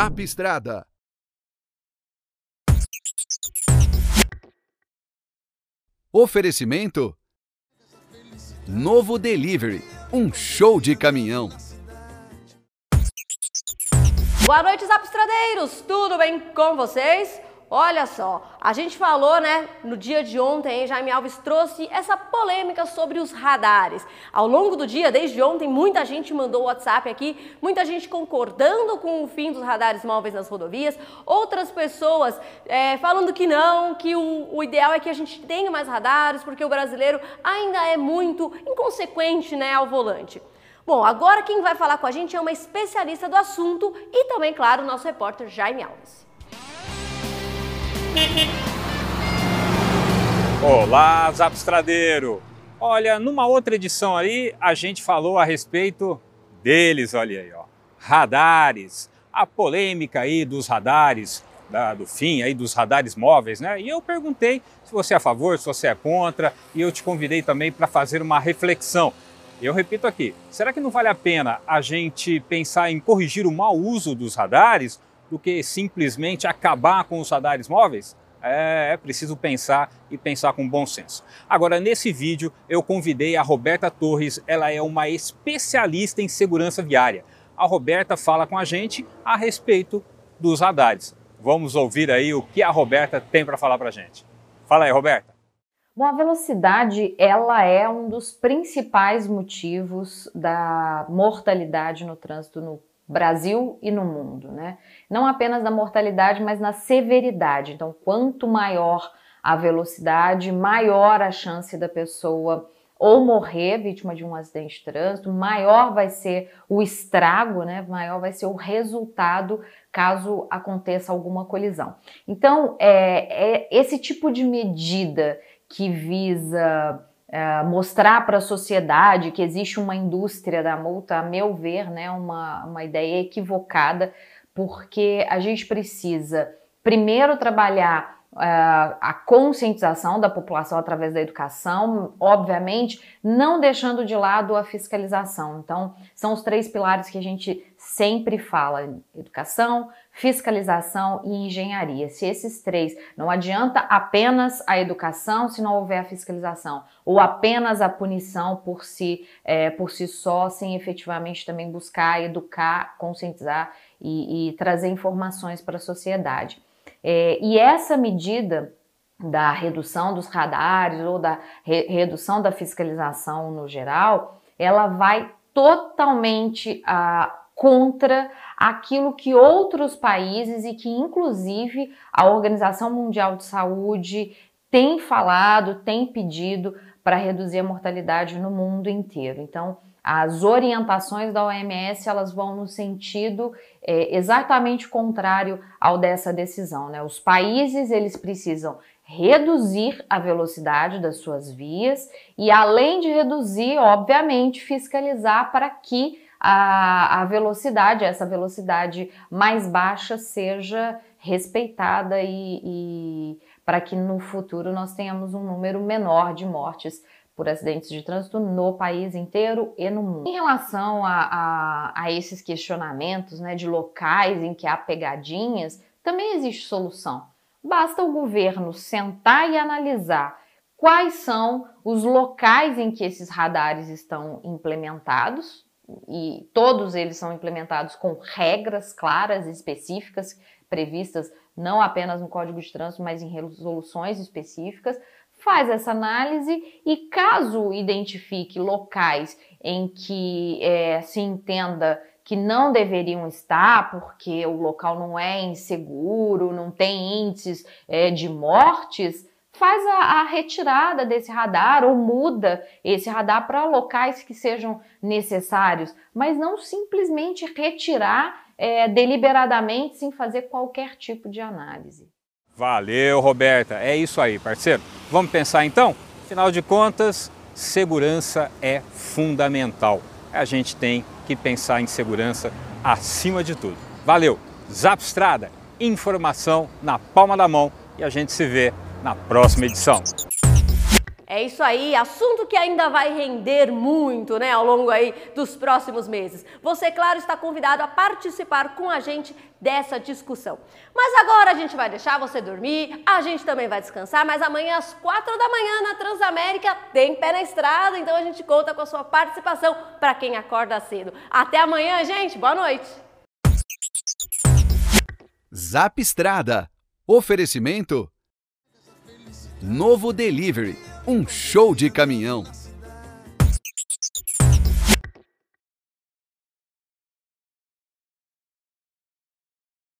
Zap Estrada. Oferecimento Novo Delivery, um show de caminhão. Boa noite, Zapstradeiros! Tudo bem com vocês? Olha só, a gente falou, né, no dia de ontem, Jaime Alves trouxe essa polêmica sobre os radares. Ao longo do dia, desde ontem, muita gente mandou WhatsApp aqui, muita gente concordando com o fim dos radares móveis nas rodovias, outras pessoas é, falando que não, que o, o ideal é que a gente tenha mais radares, porque o brasileiro ainda é muito inconsequente, né, ao volante. Bom, agora quem vai falar com a gente é uma especialista do assunto e também, claro, nosso repórter Jaime Alves. Olá, Zapstradeiro! Olha, numa outra edição aí, a gente falou a respeito deles, olha aí, ó. Radares, a polêmica aí dos radares, da, do fim aí dos radares móveis, né? E eu perguntei se você é a favor, se você é contra, e eu te convidei também para fazer uma reflexão. Eu repito aqui, será que não vale a pena a gente pensar em corrigir o mau uso dos radares do que simplesmente acabar com os radares móveis? É, é, preciso pensar e pensar com bom senso. Agora, nesse vídeo, eu convidei a Roberta Torres, ela é uma especialista em segurança viária. A Roberta fala com a gente a respeito dos radares. Vamos ouvir aí o que a Roberta tem para falar para a gente. Fala aí, Roberta. Bom, a velocidade ela é um dos principais motivos da mortalidade no trânsito no Brasil e no mundo, né? Não apenas na mortalidade, mas na severidade. Então, quanto maior a velocidade, maior a chance da pessoa ou morrer vítima de um acidente de trânsito, maior vai ser o estrago, né? Maior vai ser o resultado caso aconteça alguma colisão. Então, é, é esse tipo de medida que visa é, mostrar para a sociedade que existe uma indústria da multa, a meu ver, né, uma, uma ideia equivocada, porque a gente precisa primeiro trabalhar uh, a conscientização da população através da educação, obviamente, não deixando de lado a fiscalização. Então, são os três pilares que a gente sempre fala: educação, fiscalização e engenharia. Se esses três não adianta apenas a educação se não houver a fiscalização, ou apenas a punição por si, é, por si só, sem efetivamente também buscar educar, conscientizar e, e trazer informações para a sociedade. É, e essa medida da redução dos radares ou da re redução da fiscalização no geral, ela vai totalmente ah, contra aquilo que outros países e que inclusive a Organização Mundial de Saúde tem falado, tem pedido para reduzir a mortalidade no mundo inteiro. Então, as orientações da OMS elas vão no sentido é, exatamente contrário ao dessa decisão. Né? Os países eles precisam reduzir a velocidade das suas vias e, além de reduzir, obviamente, fiscalizar para que a, a velocidade, essa velocidade mais baixa, seja respeitada e, e para que no futuro nós tenhamos um número menor de mortes por acidentes de trânsito no país inteiro e no mundo. Em relação a, a, a esses questionamentos né, de locais em que há pegadinhas, também existe solução. Basta o governo sentar e analisar quais são os locais em que esses radares estão implementados, e todos eles são implementados com regras claras e específicas previstas não apenas no Código de Trânsito, mas em resoluções específicas. Faz essa análise e caso identifique locais em que é, se entenda que não deveriam estar porque o local não é inseguro, não tem índices é, de mortes, faz a, a, retirada desse radar ou muda esse radar para locais que sejam necessários, mas não simplesmente retirar é, deliberadamente sem fazer qualquer tipo de análise. Valeu, Roberta. É isso aí, parceiro. Vamos pensar então? Afinal de contas, segurança é fundamental. A gente tem que pensar em segurança acima de tudo. Valeu! Zapstrada, informação na palma da mão e a gente se vê na próxima edição. É isso aí, assunto que ainda vai render muito, né, ao longo aí dos próximos meses. Você, claro, está convidado a participar com a gente dessa discussão. Mas agora a gente vai deixar você dormir, a gente também vai descansar, mas amanhã às quatro da manhã na Transamérica tem pé na estrada, então a gente conta com a sua participação para quem acorda cedo. Até amanhã, gente. Boa noite. Zap Estrada. Oferecimento Novo Delivery, um show de caminhão.